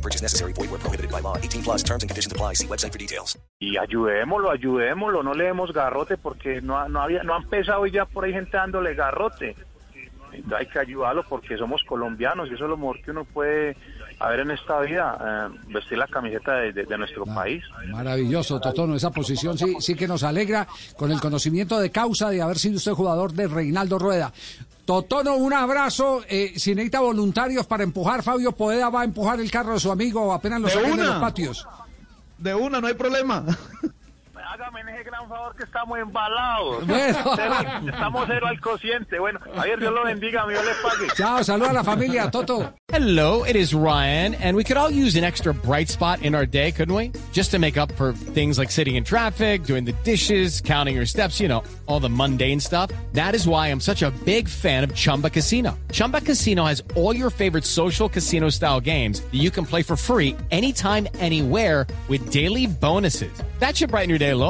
No purchase necessary. Void where prohibited by law. 18 plus terms and conditions apply. See website for details. y ayudémoslo, ayudémoslo, no le demos garrote porque no, ha- no, había, no han pesado y ya por ahí gente dándole garrote. Entonces hay que ayudarlo porque somos colombianos y eso es lo mejor que uno puede haber en esta vida, eh, vestir la camiseta de, de- de nuestro país. Maravilloso, Totono. Esa posición sí, sí que nos alegra con el conocimiento de causa de haber sido usted jugador de Reinaldo Rueda. Totono, un abrazo. Eh, si necesita voluntarios para empujar, Fabio Poeda va a empujar el carro de su amigo apenas lo De saquen de una. los patios. De una, no hay problema. Hágame ese gran favor que estamos embalados. Bueno. Cero estamos cero al cociente. Bueno, Javier, Dios lo bendiga, Dios le pague. Chao, saluda a la familia, Toto. Hello, it is Ryan, and we could all use an extra bright spot in our day, couldn't we? Just to make up for things like sitting in traffic, doing the dishes, counting your steps, you know, all the mundane stuff. That is why I'm such a big fan of Chumba Casino. Chumba Casino has all your favorite social casino style games that you can play for free anytime, anywhere with daily bonuses. That should brighten your day a little.